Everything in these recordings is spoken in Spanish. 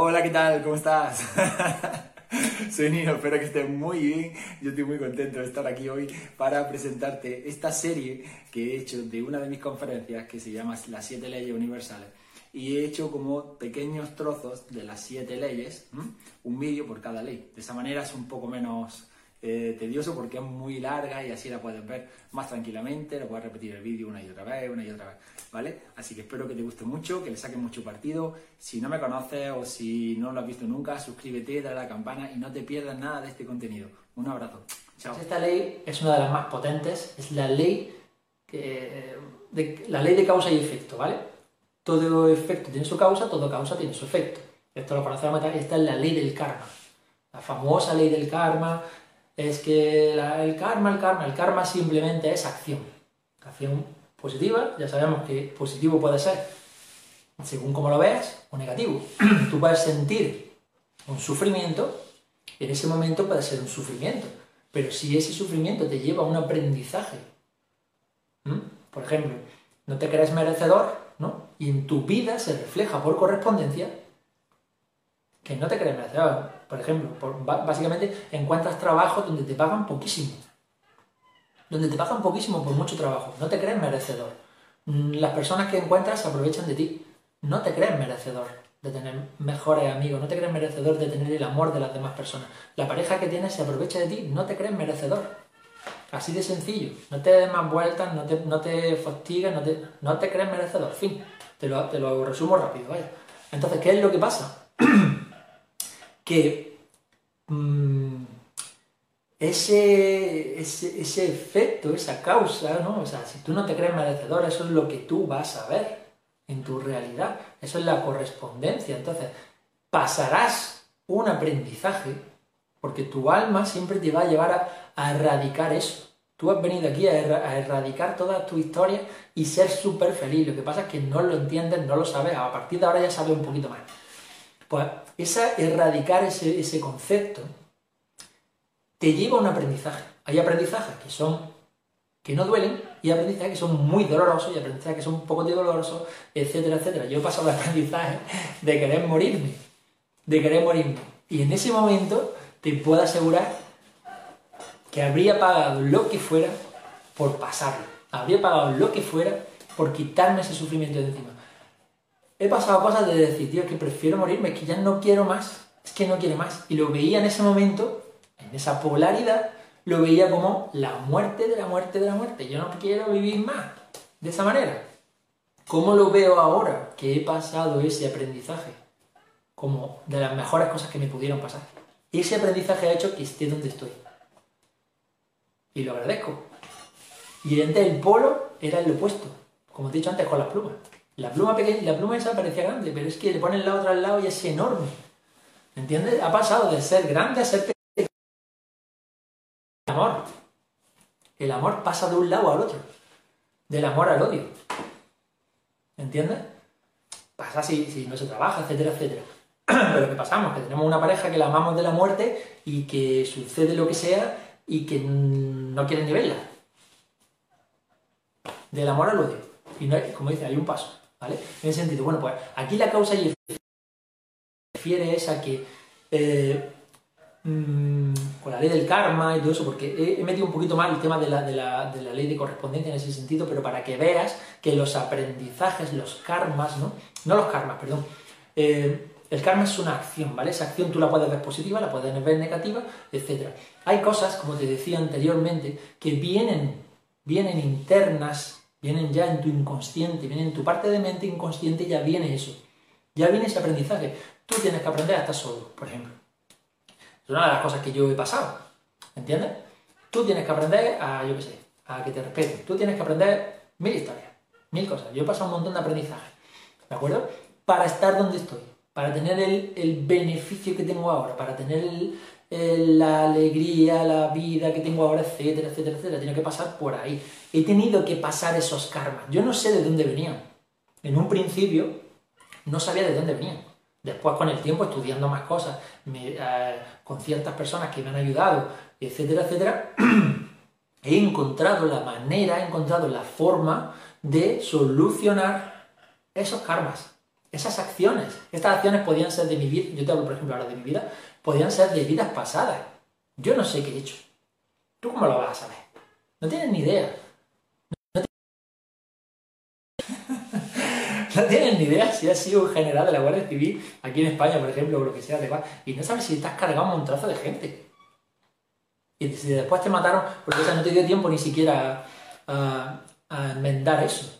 Hola, ¿qué tal? ¿Cómo estás? Soy Nino, espero que estés muy bien. Yo estoy muy contento de estar aquí hoy para presentarte esta serie que he hecho de una de mis conferencias que se llama Las siete leyes universales. Y he hecho como pequeños trozos de las siete leyes, un vídeo por cada ley. De esa manera es un poco menos eh, tedioso porque es muy larga y así la puedes ver más tranquilamente, la puedes repetir el vídeo una y otra vez, una y otra vez, ¿vale? Así que espero que te guste mucho, que le saques mucho partido. Si no me conoces o si no lo has visto nunca, suscríbete, dale a la campana y no te pierdas nada de este contenido. Un abrazo. Chao. Esta ley es una de las más potentes, es la ley, que, de, la ley de causa y efecto, ¿vale? Todo efecto tiene su causa, todo causa tiene su efecto. Esto lo conocemos, esta es la ley del karma. La famosa ley del karma, es que el karma, el karma, el karma simplemente es acción. Acción positiva, ya sabemos que positivo puede ser según como lo veas o negativo. Tú puedes sentir un sufrimiento, en ese momento puede ser un sufrimiento, pero si ese sufrimiento te lleva a un aprendizaje, por ejemplo, no te crees merecedor, ¿no? Y en tu vida se refleja por correspondencia que no te crees merecedor. Por ejemplo, básicamente encuentras trabajo donde te pagan poquísimo. Donde te pagan poquísimo por mucho trabajo. No te crees merecedor. Mm, las personas que encuentras se aprovechan de ti. No te crees merecedor de tener mejores amigos. No te crees merecedor de tener el amor de las demás personas. La pareja que tienes se aprovecha de ti. No te crees merecedor. Así de sencillo. No te des más vueltas, no te, no te fastigues, no te, no te crees merecedor. Fin. Te lo, te lo resumo rápido, vaya. Entonces, ¿qué es lo que pasa? que mm, ese, ese, efecto, esa causa, ¿no? O sea, si tú no te crees merecedor, eso es lo que tú vas a ver en tu realidad. Eso es la correspondencia. Entonces, pasarás un aprendizaje porque tu alma siempre te va a llevar a, erradicar eso. Tú has venido aquí a, erradicar toda tu historia y ser súper feliz. Lo que pasa es que no lo entiendes, no lo sabes. A partir de ahora ya sabes un poquito más. Pues esa erradicar ese, ese concepto te lleva a un aprendizaje. Hay aprendizajes que son que no duelen y aprendizajes que son muy dolorosos y aprendizajes que son un poco dolorosos, etcétera, etcétera. Yo he pasado el aprendizaje de querer morirme, de querer morirme. Y en ese momento te puedo asegurar que habría pagado lo que fuera por pasarlo. Habría pagado lo que fuera por quitarme ese sufrimiento de encima he pasado cosas de decir, tío, que prefiero morirme, que ya no quiero más, es que no quiero más. Y lo veía en ese momento, en esa polaridad, lo veía como la muerte de la muerte de la muerte. Yo no quiero vivir más de esa manera. ¿Cómo lo veo ahora que he pasado ese aprendizaje? Como de las mejores cosas que me pudieron pasar. Ese aprendizaje ha hecho que esté donde estoy. Y lo agradezco. Y entonces el polo era el opuesto, como te he dicho antes, con las plumas. La pluma pequeña, la pluma esa parecía grande, pero es que le ponen la otra al lado y es enorme. ¿Entiendes? Ha pasado de ser grande a ser pequeño. El amor. El amor pasa de un lado al otro. Del amor al odio. ¿Entiendes? Pasa si, si no se trabaja, etcétera, etcétera. Pero ¿qué pasamos? Que tenemos una pareja que la amamos de la muerte y que sucede lo que sea y que no quiere ni verla. Del amor al odio. Y no como dice, hay un paso. ¿Vale? En ese sentido, bueno, pues aquí la causa y efecto refiere es a que eh, mm, con la ley del karma y todo eso, porque he, metido un poquito más el tema de la, de, la, de la, ley de correspondencia en ese sentido, pero para que veas que los aprendizajes, los karmas, ¿no? No los karmas, perdón. Eh, el karma es una acción, ¿vale? Esa acción tú la puedes ver positiva, la puedes ver negativa, etc. Hay cosas, como te decía anteriormente, que vienen, vienen internas vienen ya en tu inconsciente, vienen en tu parte de mente inconsciente, ya viene eso. Ya viene ese aprendizaje. Tú tienes que aprender a estar solo, por ejemplo. Es una de las cosas que yo he pasado. ¿Entiendes? Tú tienes que aprender a, yo qué sé, a que te respeten. Tú tienes que aprender mil historias, mil cosas. Yo he pasado un montón de aprendizaje. ¿De acuerdo? Para estar donde estoy. Para tener el, el beneficio que tengo ahora. Para tener el, la alegría, la vida que tengo ahora, etcétera, etcétera, etcétera. Tiene que pasar por ahí. He tenido que pasar esos karmas. Yo no sé de dónde venían. En un principio no sabía de dónde venían. Después, con el tiempo, estudiando más cosas, eh, con ciertas personas que me han ayudado, etcétera, etcétera, he encontrado la manera, he encontrado la forma de solucionar esos karmas. Esas acciones, estas acciones podían ser de mi vida, yo te hablo por ejemplo ahora de mi vida, podían ser de vidas pasadas. Yo no sé qué he hecho. ¿Tú cómo lo vas a saber? No tienes ni idea. No, tienes ni idea si has sido un general de la Guardia Civil aquí en España, por ejemplo, o lo que sea, y no sabes si te has cargado un montazo de gente. Y si después te mataron, porque no te dio tiempo ni siquiera a, enmendar eso.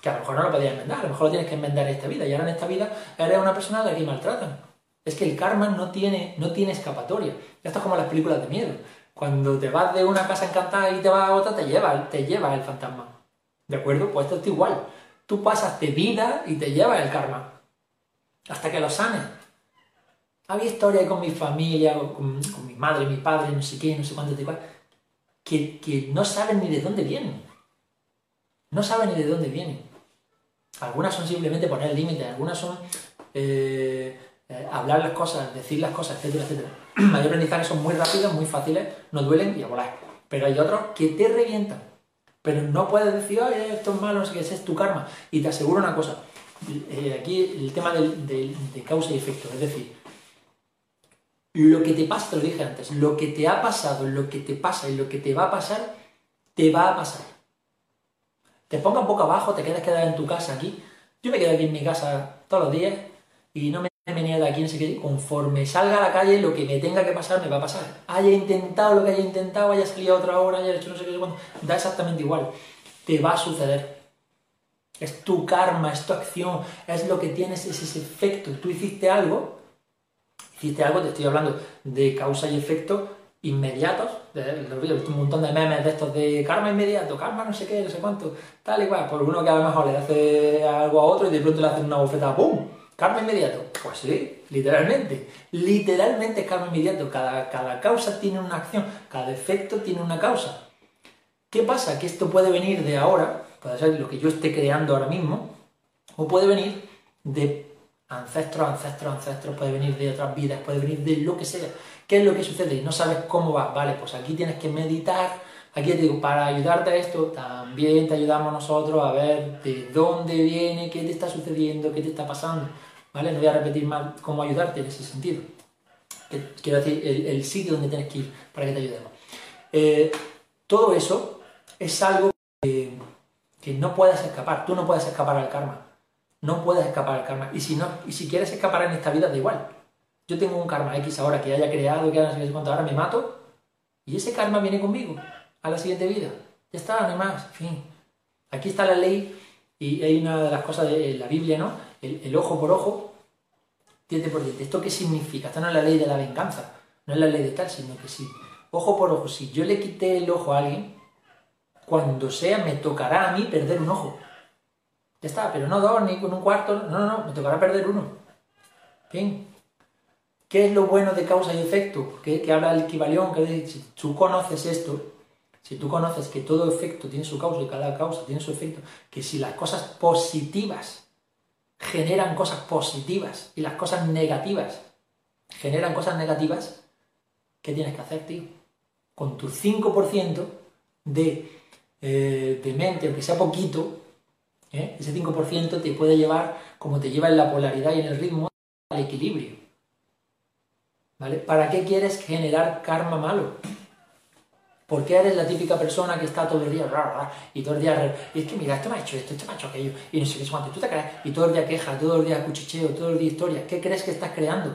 Que a lo mejor no lo podías enmendar, a lo mejor lo tienes que enmendar en esta vida. Y ahora en esta vida eres una persona a la que maltratan. Es que el karma no tiene, no tiene escapatoria. Esto es como las películas de miedo. Cuando te vas de una casa encantada y te vas a otra, te lleva, te lleva el fantasma. ¿De acuerdo? Pues esto es igual. Tú pasas de vida y te lleva el karma. Hasta que lo sanes. Había historias con mi familia, con, mi madre, mi padre, no sé qué, no sé cuánto, que, que no saben ni de dónde vienen. No saben ni de dónde vienen. Algunas son simplemente poner límites, algunas son eh, eh, hablar las cosas, decir las cosas, etcétera, etcétera. Hay aprendizajes son muy rápidos, muy fáciles, no duelen y a volar. Pero hay otros que te revientan. Pero no puedes decir, Ay, esto es malo, no sé ese es tu karma. Y te aseguro una cosa, eh, aquí el tema de causa y efecto, es decir, lo que te pasa, te lo dije antes, lo que te ha pasado, lo que te pasa y lo que te va a pasar, te va a pasar. Te pongas boca abajo, te quedas quedado en tu casa aquí. Yo me quedo aquí en mi casa todos los días y no me venía de aquí, no sé qué. Conforme salga a la calle, lo que me tenga que pasar me va a pasar. Haya intentado lo que haya intentado, haya salido otra hora, haya hecho no sé qué, da exactamente igual. Te va a suceder. Es tu karma, es tu acción, es lo que tienes, es ese efecto. Tú hiciste algo hiciste algo, te estoy hablando de causa y efecto inmediatos, he visto un montón de memes de estos de karma inmediato, karma no sé qué, no sé cuánto, tal y cual, por uno que a lo mejor le hace algo a otro y de pronto le hace una bofetada, ¡pum! Karma inmediato. Pues sí, literalmente. Literalmente es karma inmediato. Cada, cada causa tiene una acción, cada efecto tiene una causa. ¿Qué pasa? Que esto puede venir de ahora, puede ser lo que yo esté creando ahora mismo, o puede venir de ancestros, ancestros, ancestros, puede venir de otras vidas, puede venir de lo que sea. ¿Qué es lo que sucede? Y no sabes cómo va. Vale, pues aquí tienes que meditar. Aquí te digo, para ayudarte a esto, también te ayudamos nosotros a ver de dónde viene, qué te está sucediendo, qué te está pasando. ¿Vale? No voy a repetir más cómo ayudarte en ese sentido. Quiero decir, el, sitio donde tienes que ir para que te ayudemos. Eh, todo eso es algo que, que no puedes escapar. Tú no puedes escapar al karma. No puedes escapar al karma. Y si, no, y si quieres escapar en esta vida, da igual. Yo tengo un karma X ahora que haya creado, que haya no sé cuánto, ahora me mato, y ese karma viene conmigo a la siguiente vida. Ya está, no hay más, fin. Aquí está la ley, y hay una de las cosas de la Biblia, ¿no? El, ojo por ojo, diente por diente. ¿Esto qué significa? Esta no es la ley de la venganza, no es la ley de tal, sino que sí. Ojo por ojo, si yo le quité el ojo a alguien, cuando sea me tocará a mí perder un ojo. Ya está, pero no dos, ni con un cuarto, no, no, no, me tocará perder uno. Bien. ¿Qué es lo bueno de causa y efecto? Que, habla el equivalión, que si tú conoces esto, si tú conoces que todo efecto tiene su causa y cada causa tiene su efecto, que si las cosas positivas generan cosas positivas y las cosas negativas generan cosas negativas, ¿qué tienes que hacer, tío? Con tu 5% de, eh, de mente, aunque sea poquito, ¿eh? Ese 5% te puede llevar, como te lleva en la polaridad y en el ritmo, al equilibrio. ¿Vale? ¿Para qué quieres generar karma malo? ¿Por qué eres la típica persona que está todo el día y todo el día y es que mira, esto me ha hecho esto, esto me ha hecho aquello y no sé qué cuánto, tú te crees y todo el día queja, todo el día cuchicheo, todo el día historia, ¿qué crees que estás creando?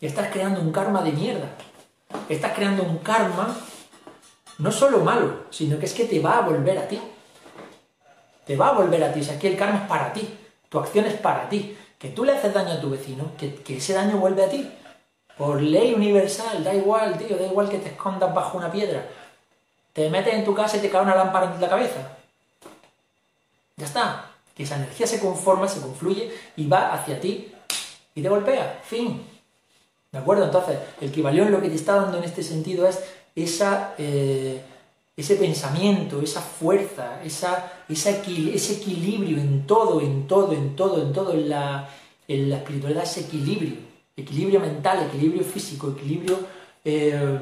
Estás creando un karma de mierda. Estás creando un karma no solo malo, sino que es que te va a volver a ti te va a volver a ti. O sea, que el karma es para ti, tu acción es para ti. Que tú le haces daño a tu vecino, que, ese daño vuelve a ti. Por ley universal, da igual, tío, da igual que te escondas bajo una piedra. Te metes en tu casa y te cae una lámpara en la cabeza. Ya está. Que esa energía se conforma, se confluye y va hacia ti y te golpea. Fin. ¿De acuerdo? Entonces, el equivalión lo que te está dando en este sentido es esa. Eh, ese pensamiento, esa fuerza, esa, ese equilibrio en todo, en todo, en todo, en todo, en la, en la espiritualidad, ese equilibrio, equilibrio mental, equilibrio físico, equilibrio eh,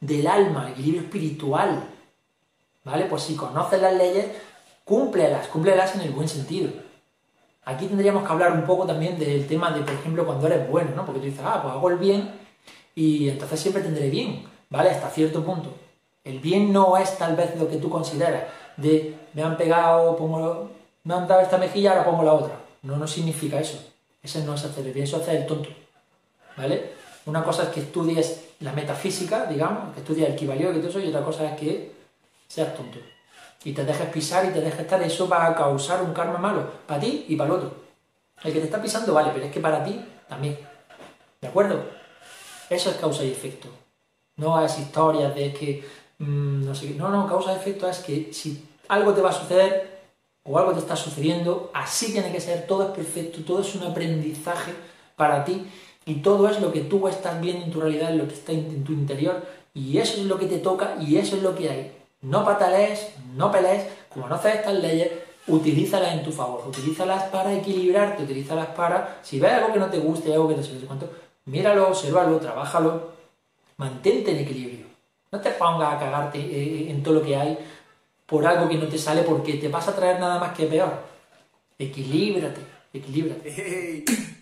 del alma, equilibrio espiritual. ¿Vale? Pues si conoces las leyes, cúmplelas, cúmplelas en el buen sentido. Aquí tendríamos que hablar un poco también del tema de, por ejemplo, cuando eres bueno, ¿no? Porque tú dices, ah, pues hago el bien y entonces siempre tendré bien, ¿vale? Hasta cierto punto. El bien no es tal vez lo que tú consideras, de me han pegado, pongo, me han dado esta mejilla, ahora pongo la otra. No, no significa eso. Ese no es hacer el bien, eso es hacer el tonto, ¿vale? Una cosa es que estudies la metafísica, digamos, que estudies el equivalio y todo eso, y otra cosa es que seas tonto y te dejes pisar y te dejes estar, eso va a causar un karma malo para ti y para el otro. El que te está pisando vale, pero es que para ti también. ¿De acuerdo? Eso es causa y efecto. No es historias de que mm, no sé No, no, causa y efecto es que si algo te va a suceder o algo te está sucediendo, así tiene que ser, todo es perfecto, todo es un aprendizaje para ti y todo es lo que tú estás viendo en tu realidad, lo que está en tu interior y eso es lo que te toca y eso es lo que hay. No patalees, no pelees, como no haces estas leyes, utilízalas en tu favor, utilízalas para equilibrarte, utilízalas para, si ves algo que no te guste, algo que no sé cuánto, míralo, obsérvalo, trabájalo, mantente en equilibrio. No te pongas a cagarte eh, en todo lo que hay por algo que no te sale porque te vas a traer nada más que peor. Equilíbrate equilibra.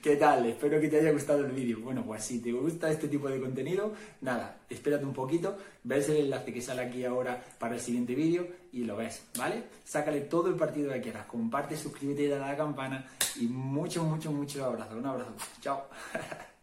¿Qué tal? Espero que te haya gustado el vídeo. Bueno, pues si te gusta este tipo de contenido, nada, espérate un poquito, ves el enlace que sale aquí ahora para el siguiente vídeo y lo ves, ¿vale? Sácale todo el partido que quieras, comparte, suscríbete y dale a la campana y mucho, mucho, mucho abrazo. Un abrazo. Chao.